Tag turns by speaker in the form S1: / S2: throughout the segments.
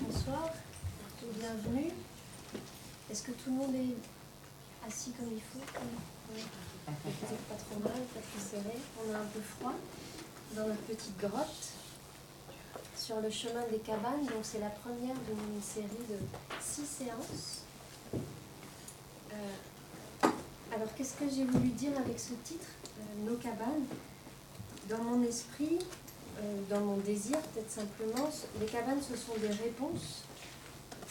S1: Bonsoir bienvenue. Est-ce que tout le monde est assis comme il faut Oui. Pas trop mal, pas trop serré. On a un peu froid dans notre petite grotte sur le chemin des cabanes. Donc c'est la première d'une série de six séances. Euh, alors qu'est-ce que j'ai voulu dire avec ce titre, euh, Nos cabanes? Dans mon esprit, dans mon désir, peut-être simplement, les cabanes, ce sont des réponses,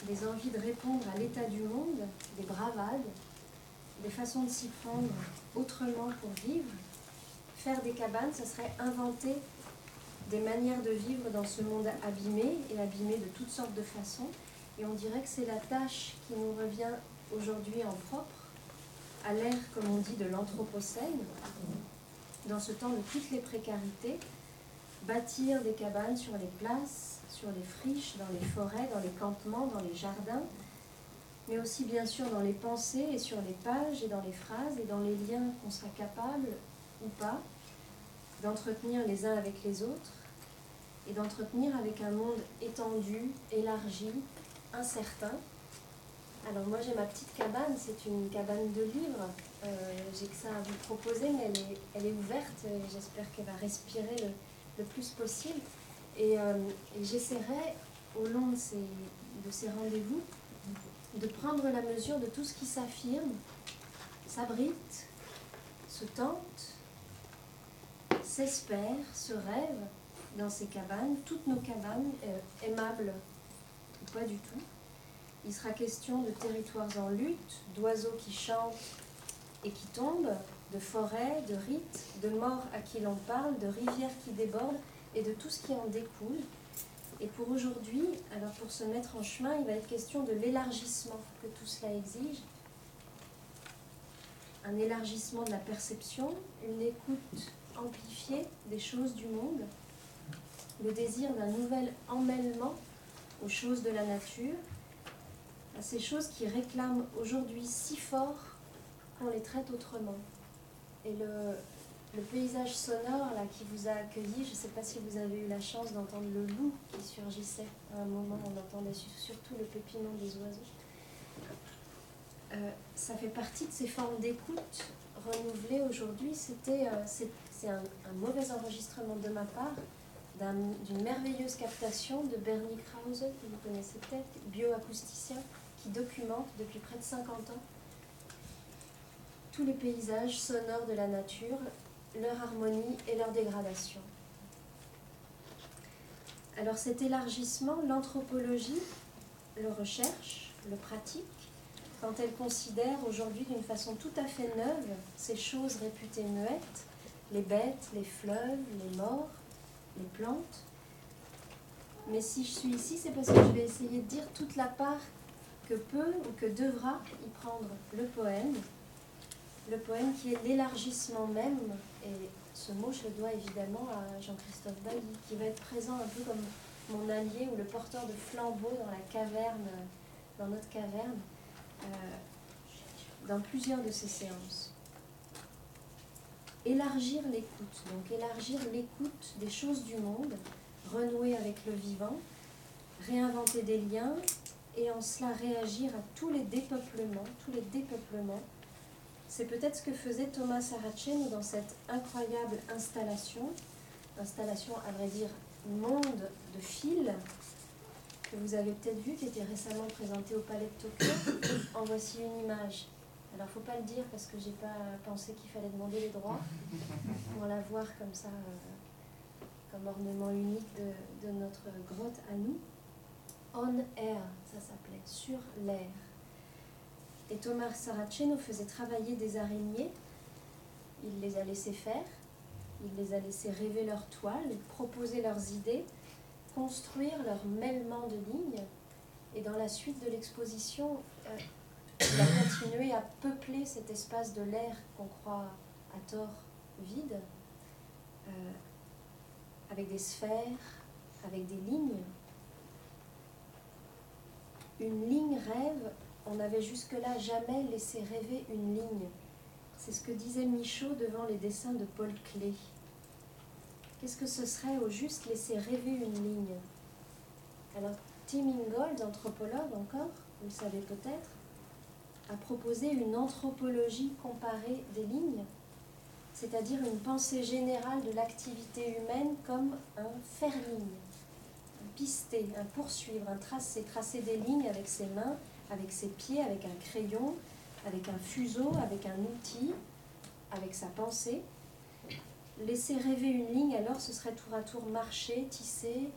S1: des envies de répondre à l'état du monde, des bravades, des façons de s'y prendre autrement pour vivre. Faire des cabanes, ce serait inventer des manières de vivre dans ce monde abîmé et abîmé de toutes sortes de façons. Et on dirait que c'est la tâche qui nous revient aujourd'hui en propre, à l'ère, comme on dit, de l'Anthropocène, dans ce temps de toutes les précarités, bâtir des cabanes sur les places, sur les friches, dans les forêts, dans les campements, dans les jardins, mais aussi bien sûr dans les pensées et sur les pages et dans les phrases et dans les liens qu'on sera capable ou pas d'entretenir les uns avec les autres et d'entretenir avec un monde étendu, élargi, incertain. Alors moi j'ai ma petite cabane, c'est une cabane de livres. Euh, j'ai que ça à vous proposer, mais elle est, elle est ouverte et j'espère qu'elle va respirer le, le plus possible. Euh, et, j'essaierai, au long de ces, de ces rendez-vous, de prendre la mesure de tout ce qui s'affirme, s'abrite, se tente, s'espère, se rêve dans ces cabanes, toutes nos cabanes, euh, aimables ou pas du tout. Il sera question de territoires en lutte, d'oiseaux qui chantent et qui tombent, de forêts, de rites, de morts à qui l'on parle, de rivières qui débordent et de tout ce qui en découle. Et pour aujourd'hui, alors pour se mettre en chemin, il va être question de l'élargissement que tout cela exige. Un élargissement de la perception, une écoute amplifiée des choses du monde, le désir d'un nouvel emmêlement aux choses de la nature, à ces choses qui réclament aujourd'hui si fort qu'on les traite autrement. Et le, paysage sonore là, qui vous a accueilli, je ne sais pas si vous avez eu la chance d'entendre le loup qui surgissait à un moment, on entendait surtout le pépinement des oiseaux. Euh, ça fait partie de ces formes d'écoute renouvelées aujourd'hui. C'était, euh, c'est, un, mauvais enregistrement de ma part d'une merveilleuse captation de Bernie Krause, que vous connaissez peut-être, bioacousticien, qui documente depuis près de 50 ans tous les paysages sonores de la nature, leur harmonie et leur dégradation. Alors cet élargissement, l'anthropologie le recherche, le pratique, quand elle considère aujourd'hui d'une façon tout à fait neuve ces choses réputées muettes, les bêtes, les fleuves, les morts, les plantes. Mais si je suis ici, c'est parce que je vais essayer de dire toute la part que peut ou que devra y prendre le poème, le poème qui est l'élargissement même, et ce mot je le dois évidemment à Jean-Christophe Bailly, qui va être présent un peu comme mon allié ou le porteur de flambeau dans la caverne, dans notre caverne, euh, dans plusieurs de ces séances. Élargir l'écoute, donc élargir l'écoute des choses du monde, renouer avec le vivant, réinventer des liens et en cela réagir à tous les dépeuplements, tous les dépeuplements c'est peut-être ce que faisait Thomas Saracen dans cette incroyable installation, installation à vrai dire monde de fil, que vous avez peut-être vu, qui était récemment présentée au Palais de Tokyo. en voici une image. Alors, il ne faut pas le dire parce que j'ai pas pensé qu'il fallait demander les droits pour la voir comme ça, euh, comme ornement unique de notre grotte à nous. On air, ça s'appelait, sur l'air. Et Thomas Saraceno faisait travailler des araignées. Il les a laissés faire, il les a laissés rêver leurs toiles, proposer leurs idées, construire leur mêlement de lignes. Et dans la suite de l'exposition, euh, il a continué à peupler cet espace de l'air qu'on croit à tort vide, euh, avec des sphères, avec des lignes. Une ligne rêve on n'avait jusque-là jamais laissé rêver une ligne. C'est ce que disait Michaud devant les dessins de Paul Klee. Qu'est-ce que ce serait au juste laisser rêver une ligne? Alors, Tim Ingold, anthropologue encore, vous le savez peut-être, a proposé une anthropologie comparée des lignes, c'est-à-dire une pensée générale de l'activité humaine comme un faire-ligne, un pister, un poursuivre, un tracer, tracer des lignes avec ses mains, avec ses pieds, avec un crayon, avec un fuseau, avec un outil, avec sa pensée. Laisser rêver une ligne, alors ce serait tour à tour marcher, tisser,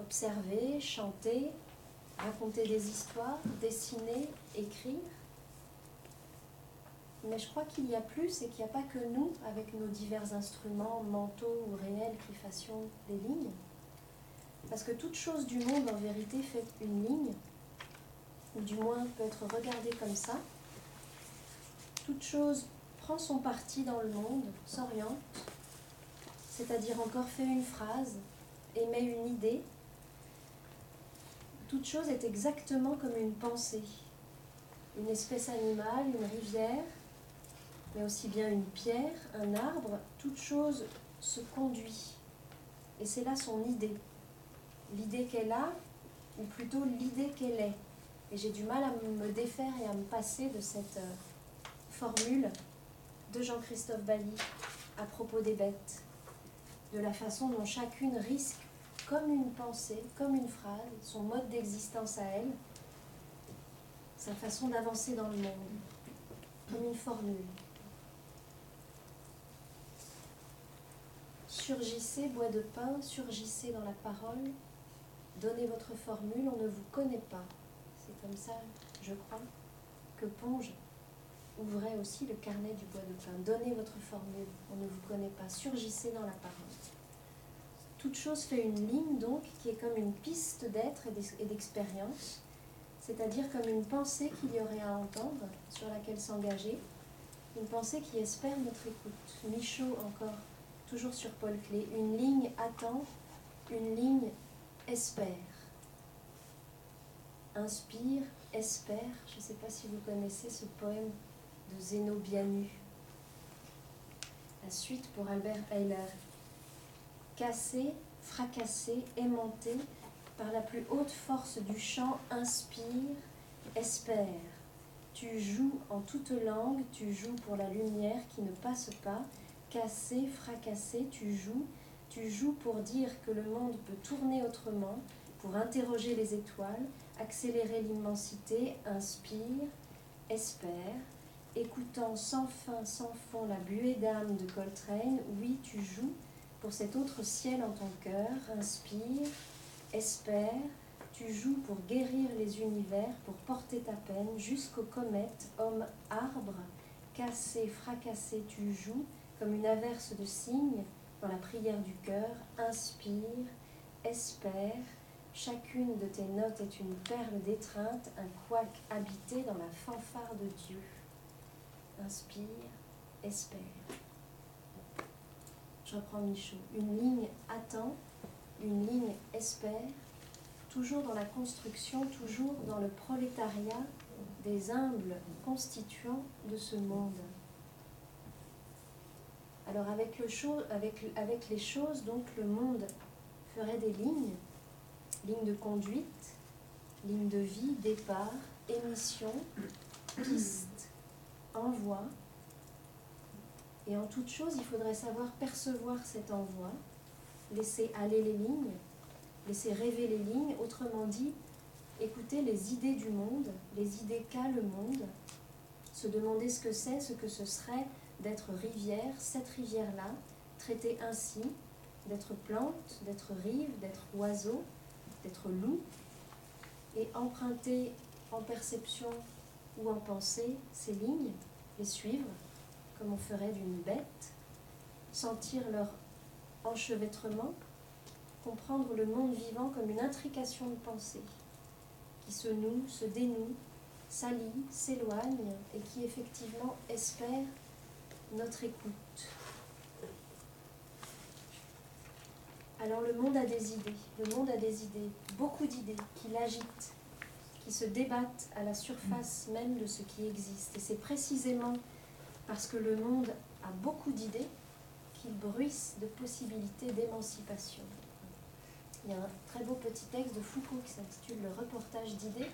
S1: observer, chanter, raconter des histoires, dessiner, écrire. Mais je crois qu'il y a plus et qu'il n'y a pas que nous, avec nos divers instruments mentaux ou réels, qui fassions des lignes. Parce que toute chose du monde, en vérité, fait une ligne, ou du moins peut être regardée comme ça. Toute chose prend son parti dans le monde, s'oriente, c'est-à-dire encore fait une phrase, émet une idée. Toute chose est exactement comme une pensée, une espèce animale, une rivière, mais aussi bien une pierre, un arbre, toute chose se conduit. Et c'est là son idée. L'idée qu'elle a, ou plutôt l'idée qu'elle est. Et j'ai du mal à me défaire et à me passer de cette euh, formule de Jean-Christophe Bally à propos des bêtes, de la façon dont chacune risque, comme une pensée, comme une phrase, son mode d'existence à elle, sa façon d'avancer dans le monde, comme une formule. Surgissez, bois de pain, surgissez dans la parole, donnez votre formule, on ne vous connaît pas. C'est comme ça, je crois, que Ponge ouvrez aussi le carnet du bois de pain. Donnez votre formule, on ne vous connaît pas. Surgissez dans la parole. Toute chose fait une ligne, donc, qui est comme une piste d'être et d'expérience, c'est-à-dire comme une pensée qu'il y aurait à entendre, sur laquelle s'engager, une pensée qui espère notre écoute. Michaud, encore, toujours sur Paul Clé, une ligne attend, une ligne espère. Inspire, espère. Je ne sais pas si vous connaissez ce poème de Zénobianu. La suite pour Albert Heiler. Cassé, fracassé, aimanté par la plus haute force du chant, inspire, espère. Tu joues en toute langue, tu joues pour la lumière qui ne passe pas. Cassé, fracassé, tu joues, tu joues pour dire que le monde peut tourner autrement, pour interroger les étoiles, accélérer l'immensité, inspire, espère, écoutant sans fin, sans fond la buée d'âme de Coltrane, oui, tu joues pour cet autre ciel en ton cœur, inspire, espère, tu joues pour guérir les univers, pour porter ta peine jusqu'aux comètes, homme arbre, cassé, fracassé, tu joues comme une averse de cygnes dans la prière du cœur, inspire, espère, chacune de tes notes est une perle d'étreinte, un couac habité dans la fanfare de Dieu inspire, espère. Je reprends Michaud. Une ligne attend, une ligne espère, toujours dans la construction, toujours dans le prolétariat des humbles constituants de ce monde. Alors avec, le avec, avec les choses, donc le monde ferait des lignes, lignes de conduite, lignes de vie, départ, émission, piste, envoi. Et en toute chose, il faudrait savoir percevoir cet envoi, laisser aller les lignes, laisser rêver les lignes, autrement dit, écouter les idées du monde, les idées qu'a le monde, se demander ce que c'est, ce que ce serait d'être rivière, cette rivière-là, traitée ainsi, d'être plante, d'être rive, d'être oiseau, d'être loup, et emprunter en perception ou en pensée ces lignes, les suivre comme on ferait d'une bête, sentir leur enchevêtrement, comprendre le monde vivant comme une intrication de pensée qui se noue, se dénoue, s'allie, s'éloigne et qui effectivement espère notre écoute. Alors le monde a des idées, le monde a des idées, beaucoup d'idées qui l'agitent, qui se débattent à la surface même de ce qui existe. Et c'est précisément parce que le monde a beaucoup d'idées qu'il bruisse de possibilités d'émancipation. Il y a un très beau petit texte de Foucault qui s'intitule Le reportage d'idées,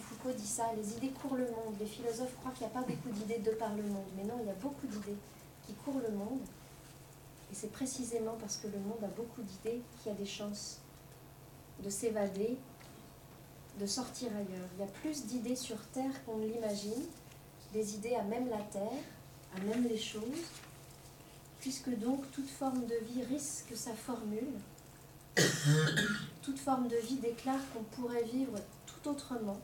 S1: Foucault dit ça, les idées courent le monde. Les philosophes croient qu'il n'y a pas beaucoup d'idées de par le monde, mais non, il y a beaucoup d'idées qui courent le monde. Et c'est précisément parce que le monde a beaucoup d'idées qu'il y a des chances de s'évader, de sortir ailleurs. Il y a plus d'idées sur Terre qu'on ne l'imagine, des idées à même la Terre, à même les choses, puisque donc toute forme de vie risque sa formule, toute forme de vie déclare qu'on pourrait vivre tout autrement,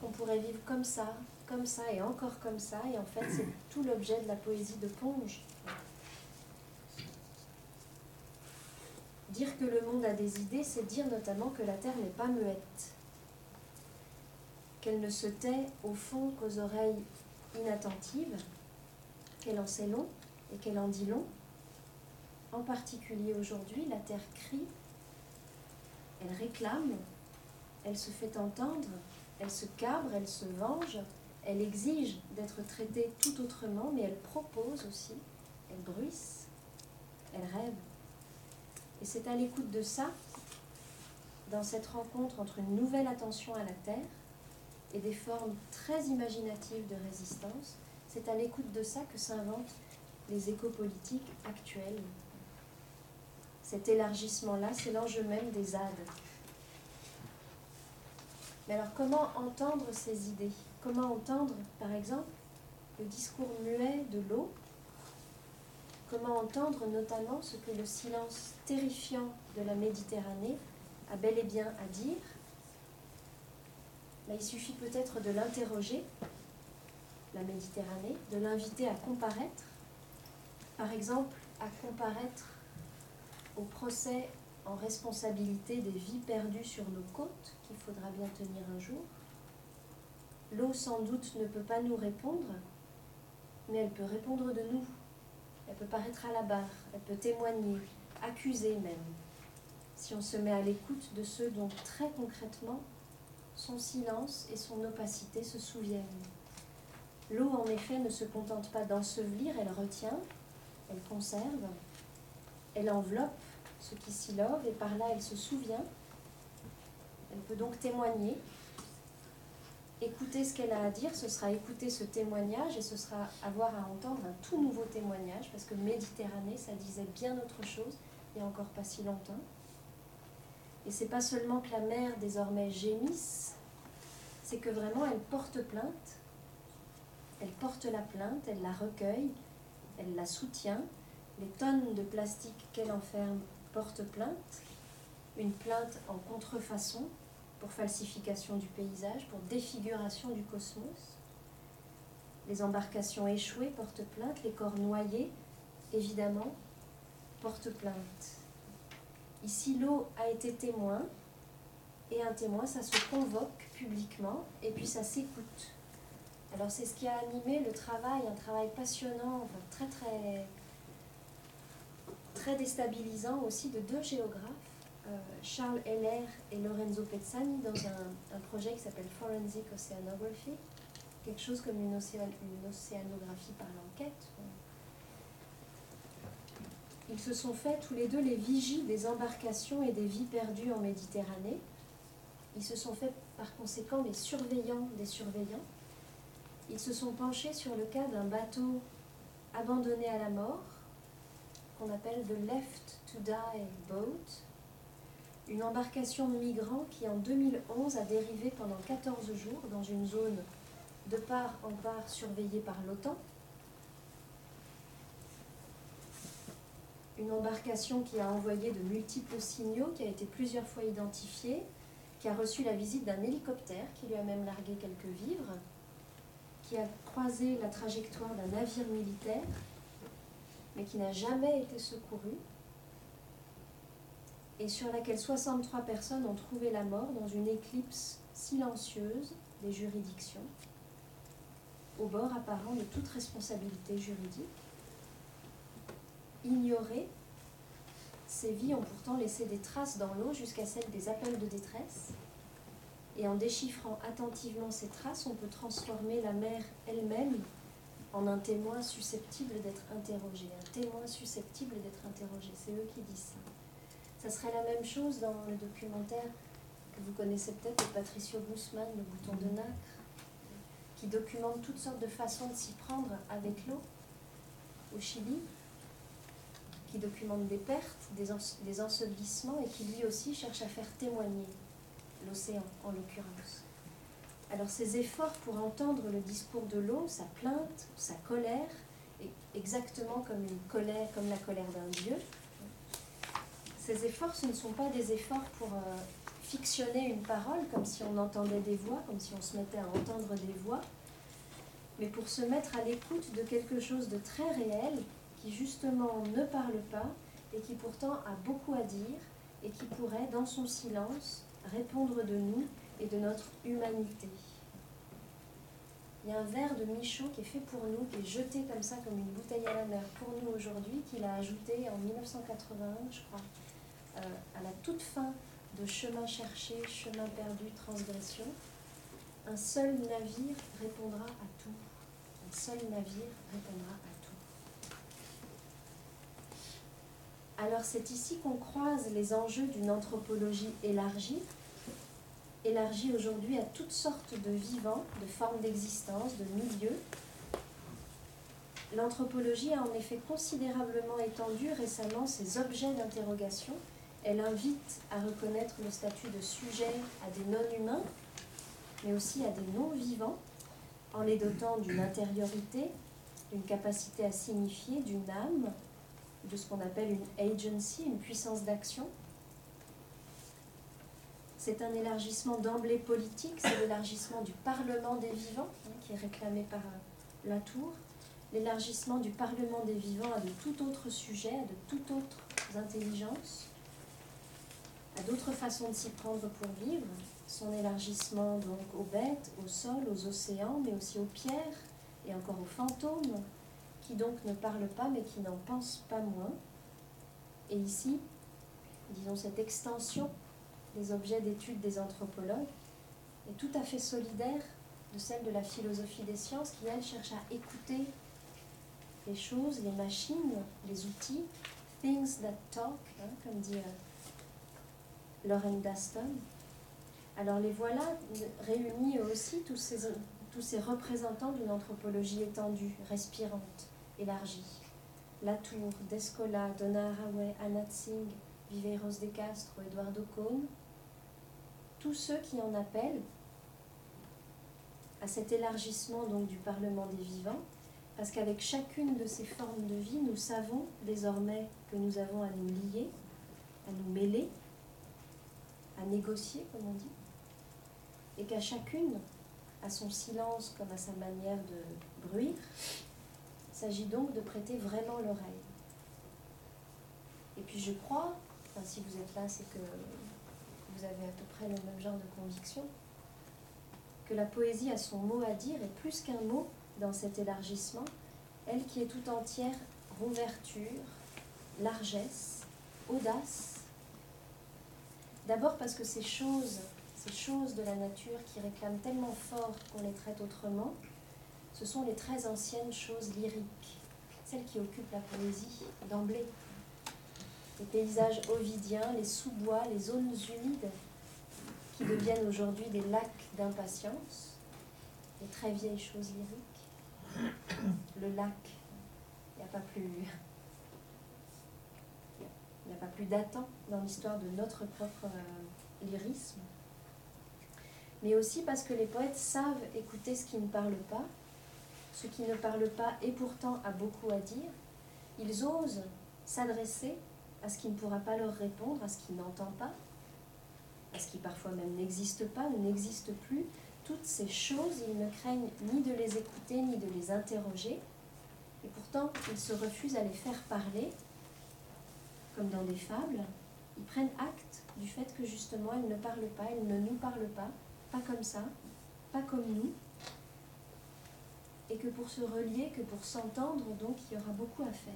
S1: qu'on pourrait vivre comme ça, comme ça et encore comme ça, et en fait c'est tout l'objet de la poésie de Ponge. Dire que le monde a des idées, c'est dire notamment que la Terre n'est pas muette, qu'elle ne se tait au fond qu'aux oreilles inattentives, qu'elle en sait long et qu'elle en dit long. En particulier aujourd'hui, la terre crie, elle réclame, elle se fait entendre, elle se cabre, elle se venge, elle exige d'être traitée tout autrement, mais elle propose aussi, elle bruisse, elle rêve. Et c'est à l'écoute de ça, dans cette rencontre entre une nouvelle attention à la terre et des formes très imaginatives de résistance, c'est à l'écoute de ça que s'inventent les écopolitiques actuelles. Cet élargissement-là, c'est l'enjeu même des ZAD. Mais alors comment entendre ces idées? Comment entendre, par exemple, le discours muet de l'eau Comment entendre notamment ce que le silence terrifiant de la Méditerranée a bel et bien à dire Il suffit peut-être de l'interroger la Méditerranée, de l'inviter à comparaître, par exemple à comparaître au procès en responsabilité des vies perdues sur nos côtes, qu'il faudra bien tenir un jour. L'eau sans doute ne peut pas nous répondre, mais elle peut répondre de nous. Elle peut paraître à la barre, elle peut témoigner, accuser même, si on se met à l'écoute de ceux dont très concrètement son silence et son opacité se souviennent. L'eau, en effet, ne se contente pas d'ensevelir, elle retient, elle conserve, elle enveloppe ce qui s'y love et par là elle se souvient. Elle peut donc témoigner. Écouter ce qu'elle a à dire, ce sera écouter ce témoignage et ce sera avoir à entendre un tout nouveau témoignage parce que Méditerranée, ça disait bien autre chose il n'y a encore pas si longtemps. Et c'est pas seulement que la mer désormais gémisse, c'est que vraiment elle porte plainte elle porte la plainte, elle la recueille, elle la soutient. Les tonnes de plastique qu'elle enferme portent plainte. Une plainte en contrefaçon pour falsification du paysage, pour défiguration du cosmos. Les embarcations échouées portent plainte, les corps noyés, évidemment, portent plainte. Ici, l'eau a été témoin, et un témoin, ça se convoque publiquement, et puis ça s'écoute. Alors c'est ce qui a animé le travail, un travail passionnant, très très très déstabilisant aussi de deux géographes, Charles Heller et Lorenzo Pezzani, dans un, projet qui s'appelle Forensic Oceanography, quelque chose comme une, une océanographie par l'enquête. Ils se sont fait tous les deux les vigies des embarcations et des vies perdues en Méditerranée. Ils se sont fait par conséquent les surveillants des surveillants ils se sont penchés sur le cas d'un bateau abandonné à la mort, qu'on appelle The Left to Die Boat, une embarcation de migrants qui en 2011 a dérivé pendant 14 jours dans une zone de part en part surveillée par l'OTAN. Une embarcation qui a envoyé de multiples signaux, qui a été plusieurs fois identifiée, qui a reçu la visite d'un hélicoptère, qui lui a même largué quelques vivres, qui a croisé la trajectoire d'un navire militaire, mais qui n'a jamais été secouru, et sur laquelle 63 personnes ont trouvé la mort dans une éclipse silencieuse des juridictions, au bord apparent de toute responsabilité juridique. Ignorées, ces vies ont pourtant laissé des traces dans l'eau jusqu'à celle des appels de détresse, et en déchiffrant attentivement ces traces, on peut transformer la mer elle-même en un témoin susceptible d'être interrogé. Un témoin susceptible d'être interrogé. C'est eux qui disent ça. Ça serait la même chose dans le documentaire que vous connaissez peut-être de Patricio Guzman, Le bouton de nacre, qui documente toutes sortes de façons de s'y prendre avec l'eau au Chili, qui documente des pertes, des, des ensevelissements et qui lui aussi cherche à faire témoigner l'océan en l'occurrence. Alors ces efforts pour entendre le discours de l'eau, sa plainte, sa colère, exactement comme une colère, comme la colère d'un dieu, ces efforts, ce ne sont pas des efforts pour euh, fictionner une parole, comme si on entendait des voix, comme si on se mettait à entendre des voix, mais pour se mettre à l'écoute de quelque chose de très réel, qui justement ne parle pas, et qui pourtant a beaucoup à dire, et qui pourrait, dans son silence, répondre de nous et de notre humanité. Il y a un verre de Michaud qui est fait pour nous, qui est jeté comme ça, comme une bouteille à la mer pour nous aujourd'hui, qu'il a ajouté en 1981, je crois, euh, à la toute fin de Chemin cherché, Chemin perdu, Transgression. Un seul navire répondra à tout. Un seul navire répondra à tout. Alors c'est ici qu'on croise les enjeux d'une anthropologie élargie, élargie aujourd'hui à toutes sortes de vivants, de formes d'existence, de milieux. L'anthropologie a en effet considérablement étendu récemment ses objets d'interrogation. Elle invite à reconnaître le statut de sujet à des non-humains, mais aussi à des non-vivants, en les dotant d'une intériorité, d'une capacité à signifier, d'une âme, de ce qu'on appelle une agency, une puissance d'action, c'est un élargissement d'emblée politique, c'est l'élargissement du Parlement des vivants, hein, qui est réclamé par euh, la Tour, l'élargissement du Parlement des vivants à de tout autre sujet, à de toute autre intelligence, à d'autres façons de s'y prendre pour vivre, son élargissement donc aux bêtes, au sol, aux océans, mais aussi aux pierres et encore aux fantômes, qui donc ne parlent pas mais qui n'en pensent pas moins. Et ici, disons cette extension les objets d'étude des anthropologues, est tout à fait solidaire de celle de la philosophie des sciences qui, elle, cherche à écouter les choses, les machines, les outils, things that talk, hein, comme dit euh, Lauren Daston. Alors les voilà réunis aussi, tous ces, représentants d'une anthropologie étendue, respirante, élargie. Latour, Descola, Donna Haraway, Tsing, Viveiros de Castro, Eduardo Cohn, tous ceux qui en appellent à cet élargissement donc du Parlement des vivants, parce qu'avec chacune de ces formes de vie, nous savons désormais que nous avons à nous lier, à nous mêler, à négocier, comme on dit, et qu'à chacune, à son silence comme à sa manière de bruire, il s'agit donc de prêter vraiment l'oreille. Et puis je crois, si vous êtes là, c'est que vous avez à peu près le même genre de conviction, que la poésie a son mot à dire et plus qu'un mot dans cet élargissement, elle qui est tout entière rouverture, largesse, audace. D'abord parce que ces choses, ces choses de la nature qui réclament tellement fort qu'on les traite autrement, ce sont les très anciennes choses lyriques, celles qui occupent la poésie d'emblée, les paysages ovidiens, les sous-bois, les zones humides qui deviennent aujourd'hui des lacs d'impatience, les très vieilles choses lyriques. Le lac, il n'y a pas plus. Il n'y a pas plus datant dans l'histoire de notre propre euh, lyrisme. Mais aussi parce que les poètes savent écouter ce qui ne parle pas, ce qui ne parle pas et pourtant a beaucoup à dire. Ils osent s'adresser à ce qui ne pourra pas leur répondre, à ce qui n'entend pas, à ce qui parfois même n'existe pas ou n'existe plus. Toutes ces choses, ils ne craignent ni de les écouter, ni de les interroger. Et pourtant, ils se refusent à les faire parler, comme dans des fables. Ils prennent acte du fait que justement, elles ne parlent pas, elles ne nous parlent pas, pas comme ça, pas comme nous. Et que pour se relier, que pour s'entendre, donc, il y aura beaucoup à faire.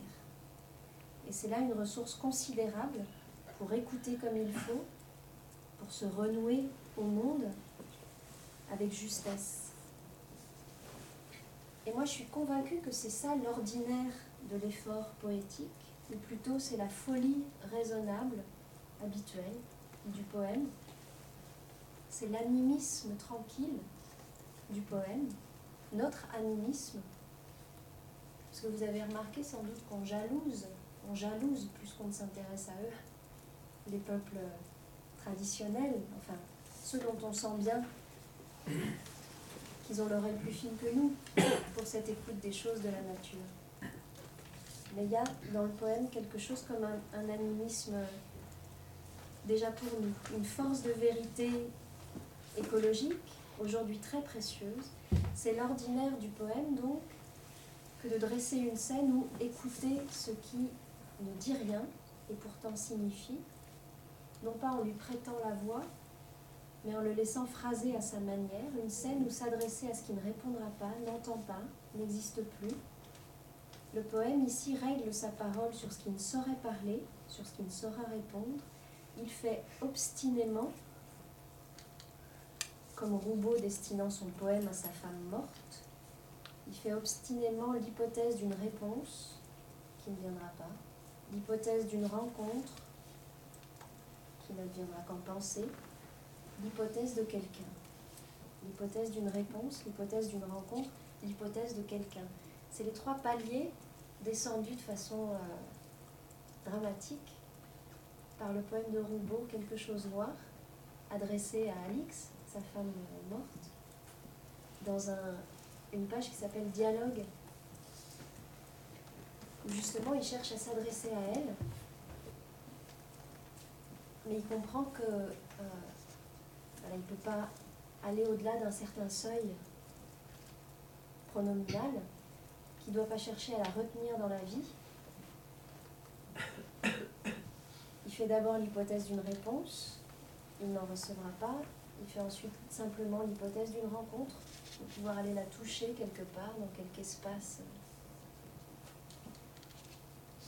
S1: Et c'est là une ressource considérable pour écouter comme il faut, pour se renouer au monde avec justesse. Et moi, je suis convaincue que c'est ça l'ordinaire de l'effort poétique, ou plutôt c'est la folie raisonnable habituel du poème. C'est l'animisme tranquille du poème, notre animisme. Parce que vous avez remarqué sans doute qu'on jalouse, on jalouse plus qu'on ne s'intéresse à eux, les peuples traditionnels, enfin ceux dont on sent bien qu'ils ont l'oreille plus fine que nous pour cette écoute des choses de la nature. Mais il y a dans le poème quelque chose comme un, animisme déjà pour nous, une force de vérité écologique, aujourd'hui très précieuse. C'est l'ordinaire du poème donc que de dresser une scène où écouter ce qui ne dit rien et pourtant signifie, non pas en lui prêtant la voix, mais en le laissant phraser à sa manière, une scène où s'adresser à ce qui ne répondra pas, n'entend pas, n'existe plus. Le poème ici règle sa parole sur ce qui ne saurait parler, sur ce qui ne saura répondre. Il fait obstinément, comme Roubaud destinant son poème à sa femme morte, il fait obstinément l'hypothèse d'une réponse qui ne viendra pas, l'hypothèse d'une rencontre qui ne viendra qu'en pensée, l'hypothèse de quelqu'un, l'hypothèse d'une réponse, l'hypothèse d'une rencontre, l'hypothèse de quelqu'un. C'est les trois paliers descendus de façon euh, dramatique par le poème de Roubaud, Quelque chose noir, adressé à Alix, sa femme morte, dans une page qui s'appelle Dialogue, où justement il cherche à s'adresser à elle, mais il comprend que euh, il ne peut pas aller au-delà d'un certain seuil pronominal, qu'il ne doit pas chercher à la retenir dans la vie. Il fait d'abord l'hypothèse d'une réponse, il n'en recevra pas. Il fait ensuite simplement l'hypothèse d'une rencontre, pour pouvoir aller la toucher quelque part, dans quelque espace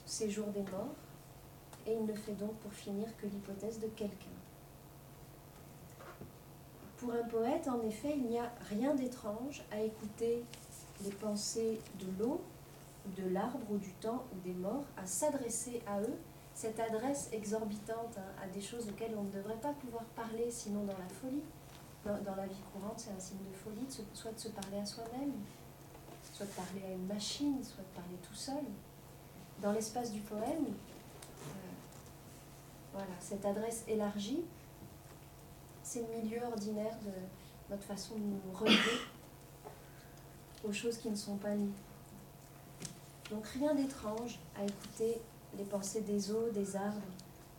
S1: séjour des morts. Et il ne fait donc pour finir que l'hypothèse de quelqu'un. Pour un poète, en effet, il n'y a rien d'étrange à écouter les pensées de l'eau, de l'arbre ou du temps ou des morts, à s'adresser à eux, cette adresse exorbitante hein, à des choses auxquelles on ne devrait pas pouvoir parler sinon dans la folie. Dans, la vie courante, c'est un signe de folie, soit de se parler à soi-même, soit de parler à une machine, soit de parler tout seul. Dans l'espace du poème, euh, voilà, cette adresse élargie c'est le milieu ordinaire de notre façon de nous relever aux choses qui ne sont pas nues. Donc rien d'étrange à écouter les pensées des eaux, des arbres,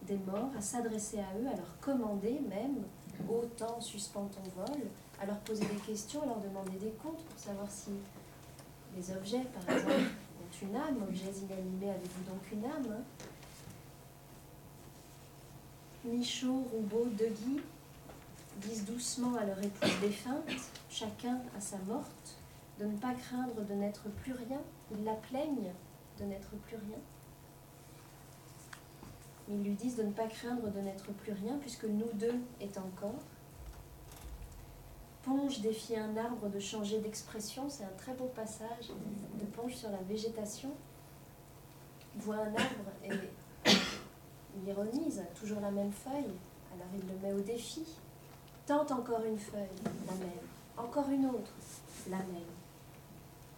S1: des morts, à s'adresser à eux, à leur commander même, autant suspend ton vol, à leur poser des questions, à leur demander des comptes pour savoir si les objets, par exemple, ont une âme, objets inanimés, avez-vous donc une âme hein? Michaud, Roubaud, Deguy, disent doucement à leur épouse défunte, chacun à sa morte, de ne pas craindre de n'être plus rien. Ils la plaignent de n'être plus rien. Ils lui disent de ne pas craindre de n'être plus rien, puisque nous deux est encore. Ponge défie un arbre de changer d'expression. C'est un très beau passage de Ponge sur la végétation. Voit un arbre et il ironise, toujours la même feuille. Alors il le met au défi tente encore une feuille, la même. Encore une autre, la même.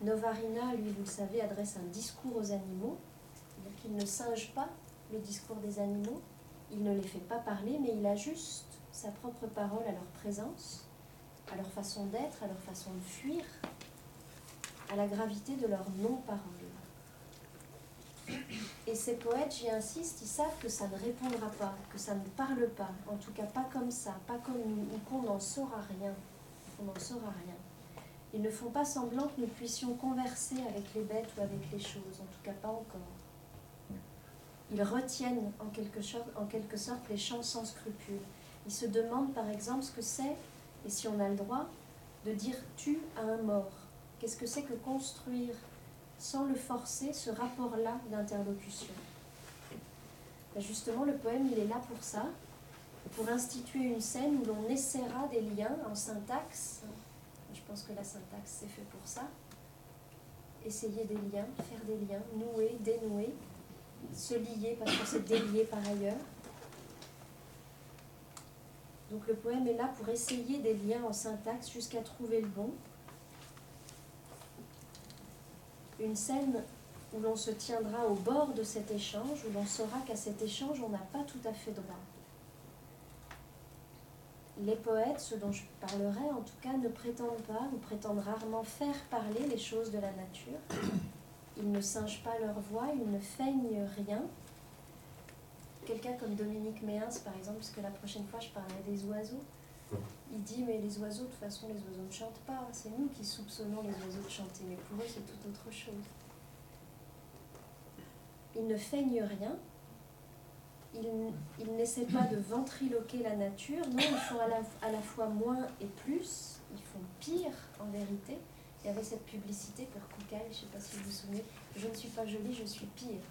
S1: Novarina, lui, vous le savez, adresse un discours aux animaux, c'est-à-dire qu'il ne singe pas le discours des animaux, il ne les fait pas parler, mais il ajuste sa propre parole à leur présence, à leur façon d'être, à leur façon de fuir, à la gravité de leur non-parole. Et ces poètes, j'y insiste, ils savent que ça ne répondra pas, que ça ne parle pas, en tout cas pas comme ça, pas comme nous, ou qu'on n'en saura rien. On n'en saura rien. Ils ne font pas semblant que nous puissions converser avec les bêtes ou avec les choses, en tout cas pas encore. Ils retiennent en quelque, sorte, les chants sans scrupules. Ils se demandent par exemple ce que c'est, et si on a le droit, de dire tu à un mort. Qu'est-ce que c'est que construire sans le forcer, ce rapport-là d'interlocution? Ben, justement, le poème, il est là pour ça, pour instituer une scène où l'on essaiera des liens en syntaxe. Je pense que la syntaxe, c'est fait pour ça. Essayer des liens, faire des liens, nouer, dénouer, se lier parce qu'on s'est délié par ailleurs. Donc le poème est là pour essayer des liens en syntaxe jusqu'à trouver le bon. Une scène où l'on se tiendra au bord de cet échange, où l'on saura qu'à cet échange, on n'a pas tout à fait droit. Les poètes, ce dont je parlerai en tout cas, ne prétendent pas ou prétendent rarement faire parler les choses de la nature. Ils ne singent pas leur voix, ils ne feignent rien. Quelqu'un comme Dominique Méens, par exemple, parce que la prochaine fois je parlerai des oiseaux, il dit Mais les oiseaux, de toute façon, les oiseaux ne chantent pas. C'est nous qui soupçonnons les oiseaux de chanter, mais pour eux, c'est tout autre chose. Ils ne feignent rien. Ils, n'essaient pas de ventriloquer la nature. Non, ils font à la, à la fois moins et plus. Ils font pire, en vérité. Il y avait cette publicité pour Koukaï, je ne sais pas si vous vous souvenez, je ne suis pas jolie, je suis pire.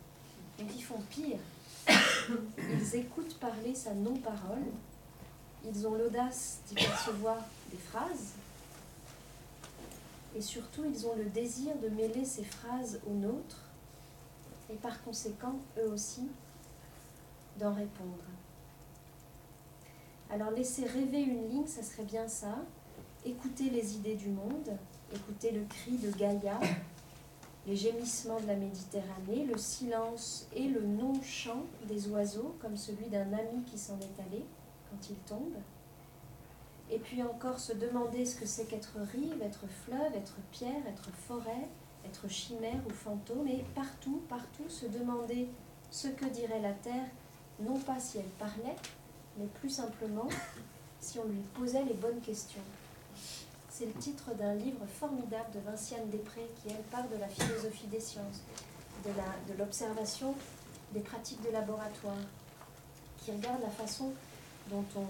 S1: Donc ils font pire. Ils écoutent parler sa non-parole. Ils ont l'audace d'y percevoir des phrases. Et surtout, ils ont le désir de mêler ces phrases aux nôtres et par conséquent, eux aussi, d'en répondre. Alors laisser rêver une ligne, ça serait bien ça. Écouter les idées du monde, écouter le cri de Gaïa, les gémissements de la Méditerranée, le silence et le non-chant des oiseaux, comme celui d'un ami qui s'en est allé quand il tombe. Et puis encore se demander ce que c'est qu'être rive, être fleuve, être pierre, être forêt, être chimère ou fantôme, et partout, partout se demander ce que dirait la Terre, non pas si elle parlait, mais plus simplement si on lui posait les bonnes questions. C'est le titre d'un livre formidable de Vinciane Després qui, elle, part de la philosophie des sciences, de l'observation des pratiques de laboratoire, qui regarde la façon dont, on,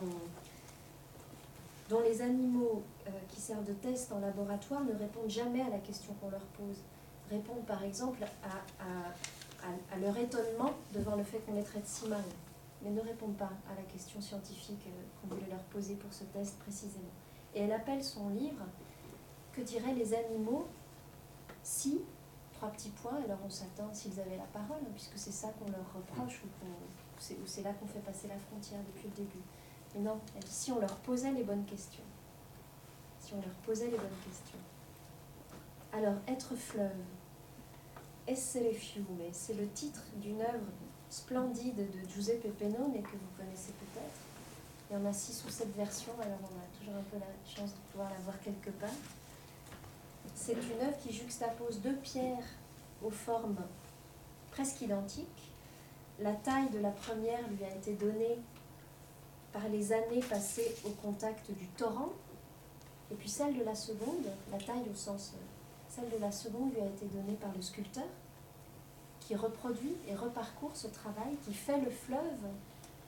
S1: dont les animaux euh, qui servent de test en laboratoire ne répondent jamais à la question qu'on leur pose. Répondent par exemple à, leur étonnement devant le fait qu'on les traite si mal, mais ne répondent pas à la question scientifique euh, qu'on voulait leur poser pour ce test précisément. Et elle appelle son livre Que diraient les animaux si, trois petits points, alors on s'attend s'ils avaient la parole, hein, puisque c'est ça qu'on leur reproche, ou, c'est là qu'on fait passer la frontière depuis le début. Mais non, elle dit si on leur posait les bonnes questions. Si on leur posait les bonnes questions. Alors, être fleuve, Essere c'est le titre d'une œuvre splendide de Giuseppe Pennone que vous connaissez peut-être il y en a six ou sept versions, alors on a toujours un peu la chance de pouvoir la voir quelque part. C'est une œuvre qui juxtapose deux pierres aux formes presque identiques. La taille de la première lui a été donnée par les années passées au contact du torrent, et puis celle de la seconde, la taille au sens, celle de la seconde lui a été donnée par le sculpteur, qui reproduit et reparcourt ce travail, qui fait le fleuve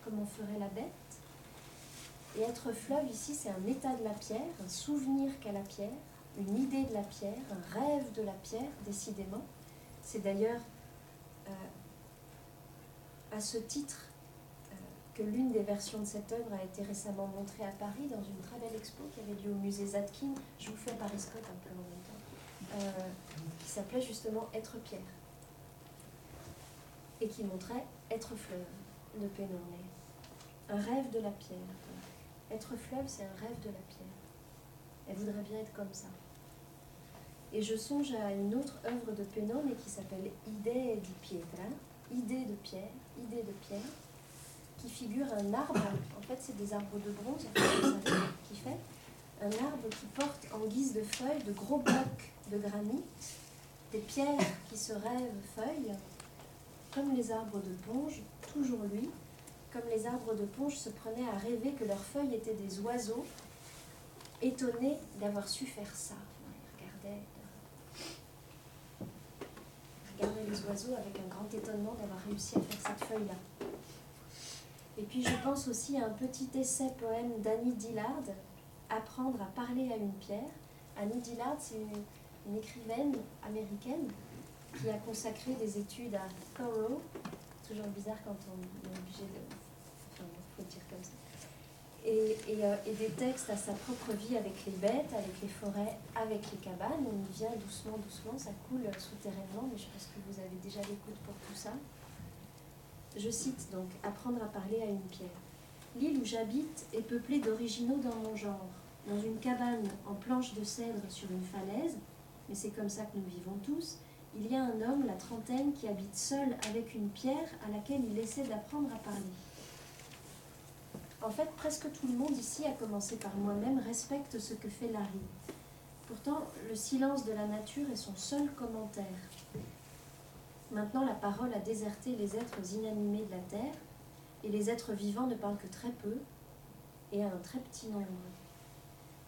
S1: comme on ferait la bête, et être fleuve ici, c'est un état de la pierre, un souvenir qu'a la pierre, une idée de la pierre, un rêve de la pierre, décidément. C'est d'ailleurs euh, à ce titre euh, que l'une des versions de cette œuvre a été récemment montrée à Paris dans une très belle expo qui avait lieu au musée Zadkine. Je vous fais Paris Scott un peu en même temps. Euh, qui s'appelait justement Être pierre. Et qui montrait Être fleuve de Pénonet. Un rêve de la pierre. Être fleuve, c'est un rêve de la pierre. Elle voudrait bien être comme ça. Et je songe à une autre œuvre de Pennone qui s'appelle Idée di pietra, idée de pierre, idée de pierre, qui figure un arbre, en fait c'est des arbres de bronze, qui fait, un arbre qui porte en guise de feuilles de gros blocs de granit, des pierres qui se rêvent feuilles, comme les arbres de Ponge, toujours lui, comme les arbres de ponche se prenaient à rêver que leurs feuilles étaient des oiseaux, étonnés d'avoir su faire ça. Ils regardaient, les oiseaux avec un grand étonnement d'avoir réussi à faire cette feuille-là. Et puis je pense aussi à un petit essai poème d'Annie Dillard, Apprendre à parler à une pierre. Annie Dillard, c'est une, écrivaine américaine qui a consacré des études à Thoreau. Toujours bizarre quand on est obligé de faut dire comme ça. Et, euh, et, des textes à sa propre vie avec les bêtes, avec les forêts, avec les cabanes. On y vient doucement, doucement, ça coule souterrainement, mais je pense que vous avez déjà l'écoute pour tout ça. Je cite donc Apprendre à parler à une pierre. L'île où j'habite est peuplée d'originaux dans mon genre. Dans une cabane en planche de cèdre sur une falaise, mais c'est comme ça que nous vivons tous, il y a un homme, la trentaine, qui habite seul avec une pierre à laquelle il essaie d'apprendre à parler. En fait, presque tout le monde ici, à commencer par moi-même, respecte ce que fait Larry. Pourtant, le silence de la nature est son seul commentaire. Maintenant, la parole a déserté les êtres inanimés de la terre, et les êtres vivants ne parlent que très peu, et à un très petit nombre.